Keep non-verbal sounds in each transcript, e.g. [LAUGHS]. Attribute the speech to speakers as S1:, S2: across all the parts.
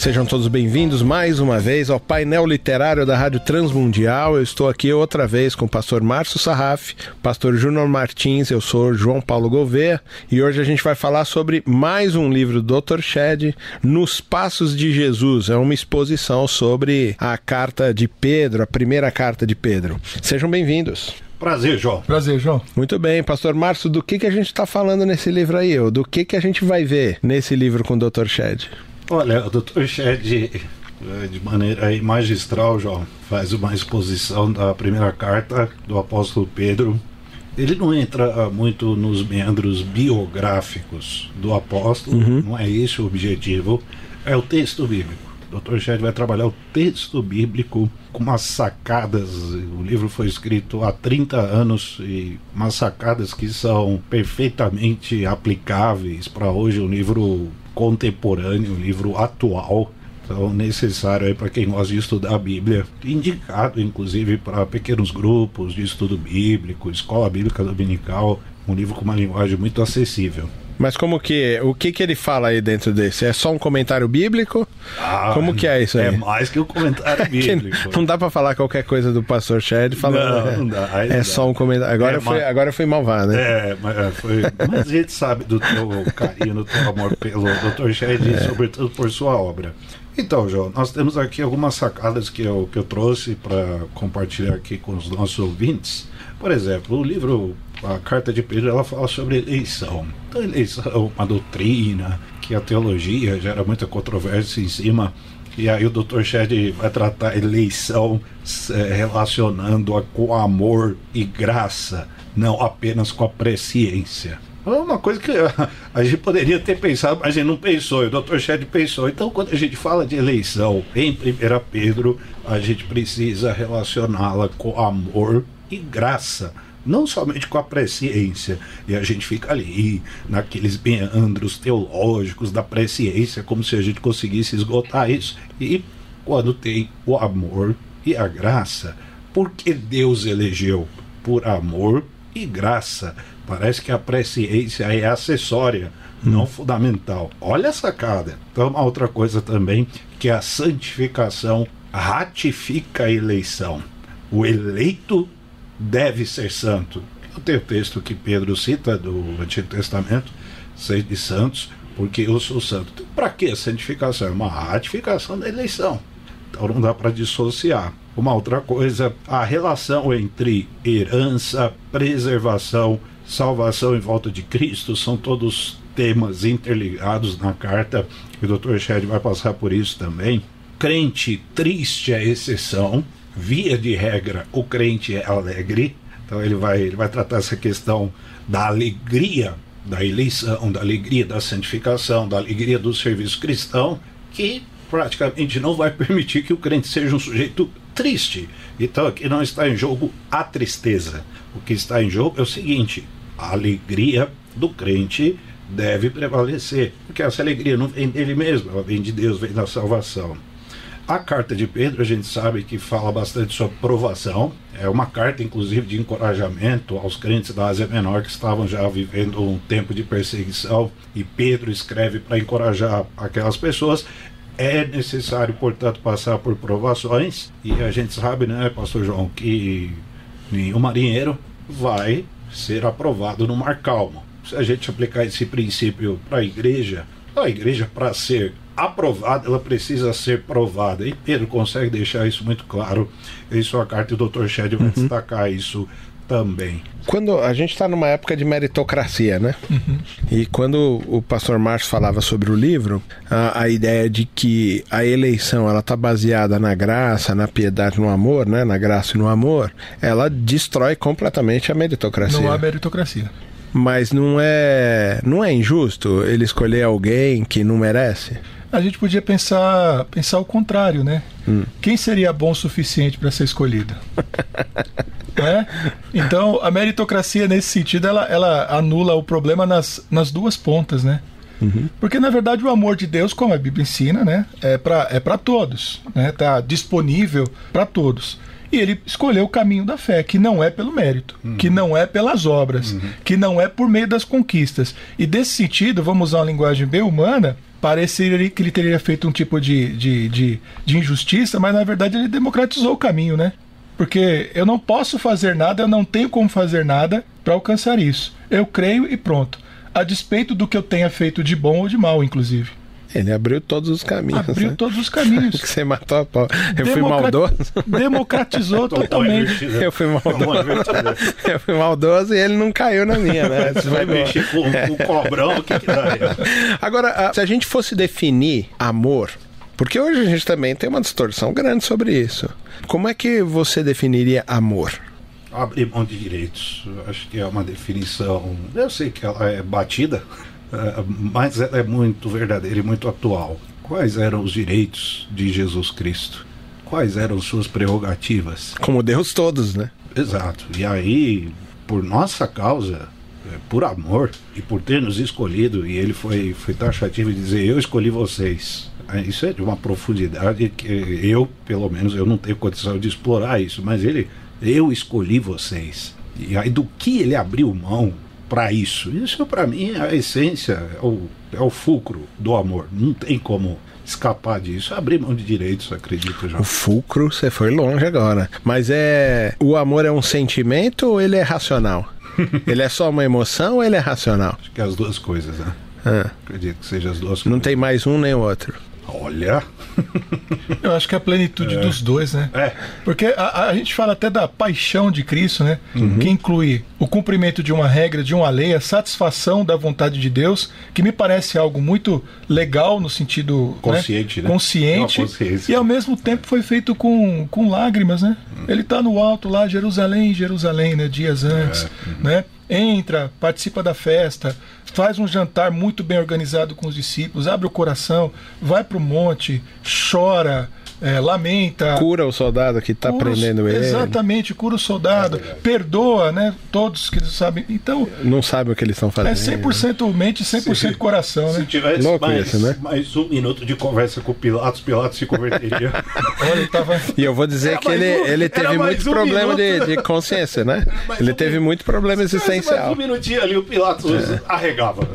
S1: Sejam todos bem-vindos mais uma vez ao painel literário da Rádio Transmundial. Eu estou aqui outra vez com o pastor Márcio Sarraf, pastor Júnior Martins, eu sou João Paulo Gouveia e hoje a gente vai falar sobre mais um livro do Dr. Shed, Nos Passos de Jesus. É uma exposição sobre a carta de Pedro, a primeira carta de Pedro. Sejam bem-vindos.
S2: Prazer, João.
S3: Prazer, João.
S1: Muito bem, Pastor Márcio, do que, que a gente está falando nesse livro aí? Ou do que, que a gente vai ver nesse livro com o Dr. Shed?
S2: Olha, o Dr. Shed, de maneira aí magistral, João, faz uma exposição da primeira carta do apóstolo Pedro. Ele não entra muito nos meandros biográficos do apóstolo, uhum. não é esse o objetivo, é o texto bíblico. O Dr. Shed vai trabalhar o texto bíblico com umas sacadas. O livro foi escrito há 30 anos e umas sacadas que são perfeitamente aplicáveis para hoje, um livro contemporâneo, um livro atual. Então, necessário para quem gosta de estudar a Bíblia, indicado inclusive para pequenos grupos de estudo bíblico, escola bíblica dominical, um livro com uma linguagem muito acessível.
S1: Mas como que. O que que ele fala aí dentro desse? É só um comentário bíblico? Ah, como que é isso aí?
S2: É mais que um comentário [LAUGHS] bíblico.
S1: não dá para falar qualquer coisa do pastor Shed falando. Não, não dá. é não só dá. um comentário. Agora, é, foi, mas... agora foi malvado, né?
S2: É, mas, é, foi... mas a gente sabe do teu carinho, do teu amor pelo Dr. Shed, é. sobretudo por sua obra. Então, João, nós temos aqui algumas sacadas que eu, que eu trouxe para compartilhar aqui com os nossos ouvintes. Por exemplo, o livro a carta de Pedro ela fala sobre eleição. Então, eleição é uma doutrina que a teologia gera muita controvérsia em cima. E aí o Dr. Shed vai tratar eleição é, relacionando-a com amor e graça, não apenas com a presciência. É uma coisa que [LAUGHS] a gente poderia ter pensado, mas a gente não pensou, e o Dr. Shed pensou. Então, quando a gente fala de eleição em 1 Pedro, a gente precisa relacioná-la com amor e graça não somente com a presciência, e a gente fica ali, naqueles meandros teológicos da presciência, como se a gente conseguisse esgotar isso. E quando tem o amor e a graça, porque Deus elegeu por amor e graça. Parece que a presciência é acessória, hum. não fundamental. Olha a sacada. Então, uma outra coisa também, que a santificação ratifica a eleição. O eleito deve ser santo. Eu tenho texto que Pedro cita do Antigo Testamento, seis de santos, porque eu sou santo. Então, para que a santificação? É uma ratificação da eleição. Então não dá para dissociar. Uma outra coisa, a relação entre herança, preservação, salvação em volta de Cristo são todos temas interligados na carta. E o Dr. Shed vai passar por isso também. Crente triste é exceção, via de regra, o crente é alegre. Então ele vai, ele vai tratar essa questão da alegria da eleição, da alegria da santificação, da alegria do serviço cristão, que praticamente não vai [LAUGHS] permitir que o crente seja um sujeito triste. Então aqui não está em jogo a tristeza. O que está em jogo é o seguinte: a alegria do crente deve prevalecer, porque essa alegria não vem dele mesmo, ela vem de Deus, vem da salvação. A carta de Pedro, a gente sabe que fala bastante sobre provação. É uma carta, inclusive, de encorajamento aos crentes da Ásia Menor que estavam já vivendo um tempo de perseguição. E Pedro escreve para encorajar aquelas pessoas. É necessário, portanto, passar por provações. E a gente sabe, né, Pastor João, que nenhum marinheiro vai ser aprovado no mar calmo. Se a gente aplicar esse princípio para a igreja, a igreja, para ser aprovada, ela precisa ser provada. E Pedro consegue deixar isso muito claro em sua carta, e o Dr. Shed vai uhum. destacar isso também.
S1: Quando a gente está numa época de meritocracia, né? Uhum. E quando o pastor Márcio falava sobre o livro, a, a ideia de que a eleição ela está baseada na graça, na piedade, no amor, né? Na graça e no amor, ela destrói completamente a meritocracia.
S3: Não há meritocracia.
S1: Mas não é, não é injusto ele escolher alguém que não merece?
S3: A gente podia pensar, pensar o contrário, né? Hum. Quem seria bom o suficiente para ser escolhido? [LAUGHS] é? Então, a meritocracia, nesse sentido, ela, ela anula o problema nas, nas duas pontas, né? Porque, na verdade, o amor de Deus, como a Bíblia ensina, né, é para é pra todos. Né, tá disponível para todos. E ele escolheu o caminho da fé, que não é pelo mérito, que não é pelas obras, que não é por meio das conquistas. E desse sentido, vamos usar uma linguagem bem humana, pareceria que ele teria feito um tipo de, de, de, de injustiça, mas na verdade ele democratizou o caminho, né? Porque eu não posso fazer nada, eu não tenho como fazer nada para alcançar isso. Eu creio e pronto. A despeito do que eu tenha feito de bom ou de mal, inclusive.
S1: Ele abriu todos os caminhos.
S3: Abriu
S1: né?
S3: todos os caminhos. [LAUGHS]
S1: que você matou a pau. Eu fui
S3: Democra-
S1: maldoso. [LAUGHS]
S3: Democratizou [LAUGHS] totalmente.
S1: Eu fui maldoso. Eu fui maldoso e ele não caiu na minha, né? Isso
S2: Vai mexer com o cobrão, o que que dá?
S1: Agora, se a gente fosse definir amor, porque hoje a gente também tem uma distorção grande sobre isso. Como é que você definiria amor?
S2: Abrir mão de direitos. Acho que é uma definição. Eu sei que ela é batida, mas ela é muito verdadeira e muito atual. Quais eram os direitos de Jesus Cristo? Quais eram suas prerrogativas?
S1: Como Deus todos, né?
S2: Exato. E aí, por nossa causa, eh, por amor e por ter nos escolhido, e ele foi, foi taxativo de dizer: Eu escolhi vocês. Eh, Isso é de uma profundidade que eu, pelo menos, eu não tenho condição de explorar isso, mas ele, eu escolhi vocês. E aí, do que ele abriu mão para isso? Isso, para mim, é a essência, é o, é o fulcro do amor. Não tem como escapar disso. Abrir mão de direitos, acredito, já.
S1: O fulcro, você foi longe agora. Mas é. O amor é um sentimento ou ele é racional? [LAUGHS] ele é só uma emoção ou ele é racional?
S2: Acho que é as duas coisas, né?
S1: Ah,
S2: Acredito que seja as duas
S1: não
S2: coisas.
S1: tem mais um nem o outro.
S2: Olha. [LAUGHS]
S3: Eu acho que é a plenitude dos dois, né?
S2: É.
S3: Porque a, a gente fala até da paixão de Cristo, né? Que inclui o cumprimento de uma regra, de uma lei, a satisfação da vontade de Deus, que me parece algo muito legal no sentido
S2: Consciente, né?
S3: consciente
S2: Uma consciência.
S3: e ao mesmo tempo foi feito com, com lágrimas, né? Ele está no alto lá, Jerusalém, Jerusalém, né? Dias antes, né? Entra, participa da festa, faz um jantar muito bem organizado com os discípulos, abre o coração, vai para o monte, chora, é, lamenta.
S1: Cura o soldado que tá
S3: os-
S1: prendendo ele.
S3: Exatamente, cura o soldado, perdoa, né? Todos que sabem. Então,
S1: Não sabe o que eles estão
S3: é
S1: fazendo.
S3: 100% mente, 100% coração,
S2: Se
S3: né?
S2: tivesse
S1: Louco
S2: mais,
S1: isso, né?
S2: mais um minuto de conversa com o Pilatos, Pilatos se converteria. [LAUGHS]
S3: Olha, ele tava.
S1: E eu vou dizer
S2: Era
S1: que ele,
S2: um-
S1: ele teve muito
S2: um
S1: problema de, de consciência, né? [LAUGHS]
S2: mais
S1: Ele
S2: um
S1: teve
S2: minuto.
S1: muito problema
S2: Se
S1: existencial.
S2: mais um minutinho ali, o Pilatos arregava.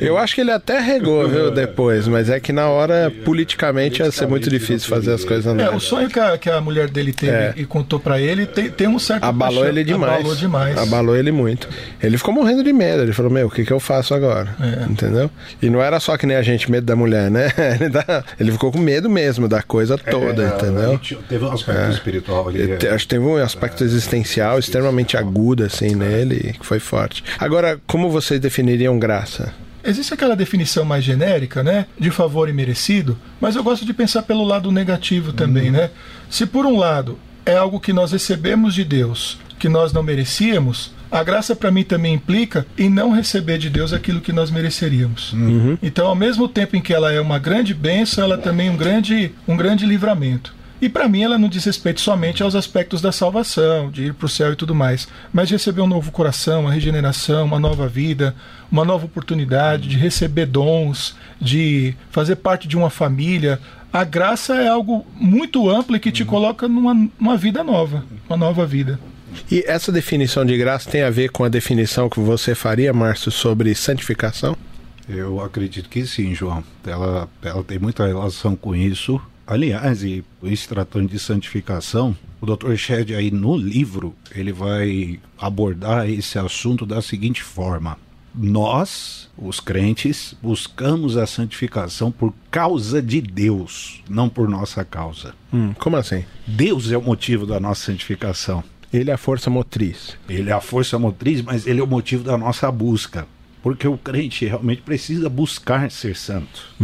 S1: Eu acho que ele até regou, viu, [LAUGHS] depois, mas é que na hora, politicamente, ia ser muito difícil fazer as coisas
S3: É,
S1: andarem.
S3: o sonho que a, que a mulher dele teve
S1: É.
S3: e contou pra ele tem, tem um certo.
S1: Abalou
S3: paixão.
S1: ele demais.
S3: Abalou demais.
S1: Abalou ele muito. Ele ficou morrendo de medo. Ele falou: Meu, o que, que eu faço agora?
S3: É.
S1: Entendeu? E não era só que nem a gente, medo da mulher, né? [LAUGHS] Ele, dá- ele ficou com medo mesmo da coisa toda,
S2: É,
S1: entendeu?
S2: Teve um aspecto espiritual ali. É.
S1: Acho que teve um aspecto existencial extremamente agudo, assim, nele, que foi forte. Agora, como vocês definiriam graça?
S3: Existe aquela definição mais genérica, né? De favor imerecido, mas eu gosto de pensar pelo lado negativo também, né? Se por um lado é algo que nós recebemos de Deus, que nós não merecíamos, a graça para mim também implica em não receber de Deus aquilo que nós mereceríamos. Então, ao mesmo tempo em que ela é uma grande bênção, ela também é um grande, um grande livramento. E para mim ela não diz respeito somente aos aspectos da salvação, de ir para o céu e tudo mais, mas de receber um novo coração, uma regeneração, uma nova vida, uma nova oportunidade, de receber dons, de fazer parte de uma família. A graça é algo muito amplo e que te coloca numa, numa vida nova, uma nova vida.
S1: E essa definição de graça tem a ver com a definição que você faria, Márcio, sobre santificação?
S2: Eu acredito que sim, João. Ela, ela tem muita relação com isso. Aliás, e se tratando de santificação, o Dr. Shed aí no livro, ele vai abordar esse assunto da seguinte forma. Nós, os crentes, buscamos a santificação por causa de Deus, não por nossa causa.
S1: Hum, como assim?
S2: Deus é o motivo da nossa santificação.
S1: Ele é a força motriz.
S2: Ele é a força motriz, mas ele é o motivo da nossa busca. Porque o crente realmente precisa buscar ser santo.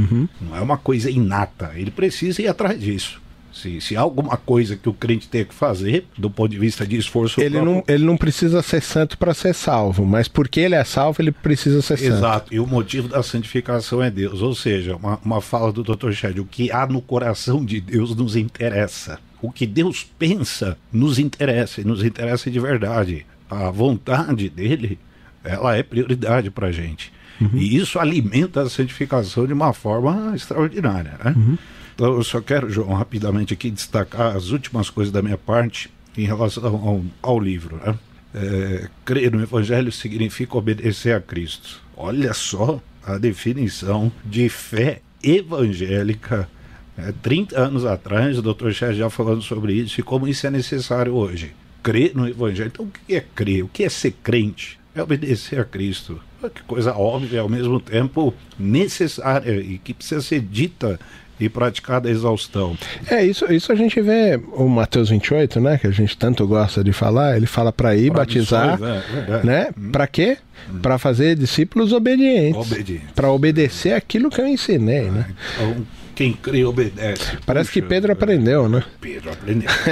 S2: Não é uma coisa inata. Ele precisa ir atrás disso. Se, se há alguma coisa que o crente tem que fazer, do ponto de vista de esforço
S1: Ele
S2: próprio,
S1: não, ele não precisa ser santo para ser salvo, mas porque ele é salvo, ele precisa ser santo.
S2: Exato, e o motivo da santificação é Deus. Ou seja, uma, uma fala do Dr. Shed, o que há no coração de Deus nos interessa. O que Deus pensa nos interessa, e nos interessa de verdade. A vontade dele ela é prioridade para a gente. Uhum. E isso alimenta a santificação de uma forma extraordinária. Né? Uhum. Então, eu só quero, João, rapidamente aqui destacar as últimas coisas da minha parte em relação ao, ao livro. Né? É, crer no Evangelho significa obedecer a Cristo. Olha só a definição de fé evangélica. É, 30 anos atrás, o Dr. Chá já falando sobre isso e como isso é necessário hoje. Crer no Evangelho. Então, o que é crer? O que é ser crente? É obedecer a Cristo. Que coisa óbvia, ao mesmo tempo necessária e que precisa ser dita e praticada a exaustão.
S1: É, isso, isso a gente vê o Mateus 28, né, que a gente tanto gosta de falar, ele fala para ir pra batizar, é, é, né? Hum. Para quê? Hum. Para fazer discípulos obedientes. Para obedecer aquilo que eu ensinei, né?
S2: Então, quem crê obedece.
S1: Parece Puxa, que Pedro aprendeu, né?
S2: Pedro aprendeu. [LAUGHS]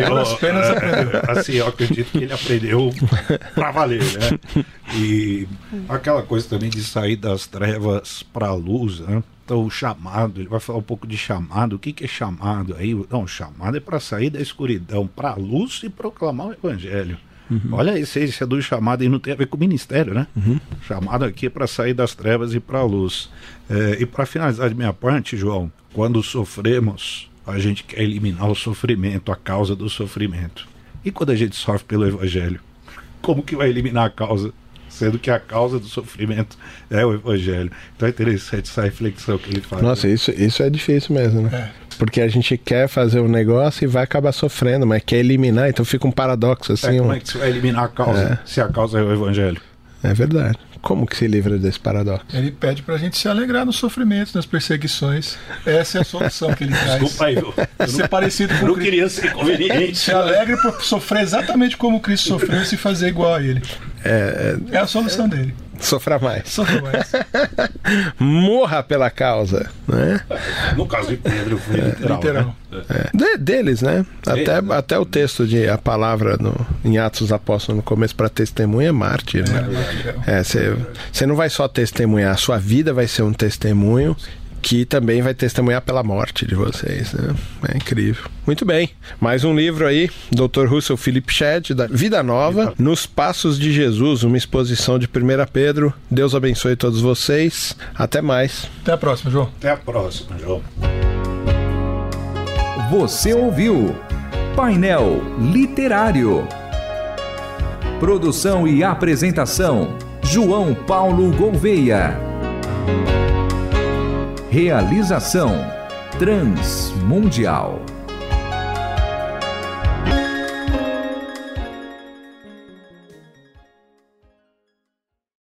S2: eu, penas aprendeu. Assim, eu acredito que ele aprendeu para valer, né? E aquela coisa também de sair das trevas para a luz, né? Então, o chamado, ele vai falar um pouco de chamado. O que, que é chamado aí? Não, chamado é para sair da escuridão para a luz e proclamar o evangelho. Uhum. Olha a essência do chamado e não tem a ver com o ministério, né? Uhum. Chamado aqui é para sair das trevas e para a luz. É, e para finalizar de minha parte, João, quando sofremos, a gente quer eliminar o sofrimento, a causa do sofrimento. E quando a gente sofre pelo evangelho, como que vai eliminar a causa? sendo que a causa do sofrimento é o evangelho. Então é interessante essa reflexão que ele faz.
S1: Nossa, isso, isso é difícil mesmo, né? É. Porque a gente quer fazer um negócio e vai acabar sofrendo, mas quer eliminar, então fica um paradoxo assim.
S2: É, como
S1: um...
S2: é que você vai eliminar a causa é. se a causa é o evangelho?
S1: É verdade. Como que se livra desse paradoxo?
S3: Ele pede para a gente se alegrar nos sofrimentos, nas perseguições. Essa é a solução que ele traz.
S2: Desculpa aí, eu
S3: ser parecido com
S2: não Cristo. queria ser conveniente.
S3: Se alegre por sofrer exatamente como Cristo sofreu e se fazer igual a ele. É, é, é a solução é, dele.
S1: Sofra mais.
S3: Sofra mais. [LAUGHS]
S1: Morra pela causa. Né?
S2: No caso de Pedro, foi é, literal. literal.
S1: Né? É. De, deles, né? Até, né? até o texto de a palavra no, em Atos dos Apóstolos no começo para testemunha é mártir. Né? É, você não vai só testemunhar, a sua vida vai ser um testemunho que também vai testemunhar pela morte de vocês. Né? É incrível. Muito bem. Mais um livro aí, Dr. Russell Philip Shedd, da Vida Nova, Nos Passos de Jesus, uma exposição de 1 Pedro. Deus abençoe todos vocês. Até mais.
S3: Até a próxima, João.
S2: Até a próxima, João.
S4: Você ouviu Painel Literário. Produção e apresentação: João Paulo Gouveia. Realização Transmundial.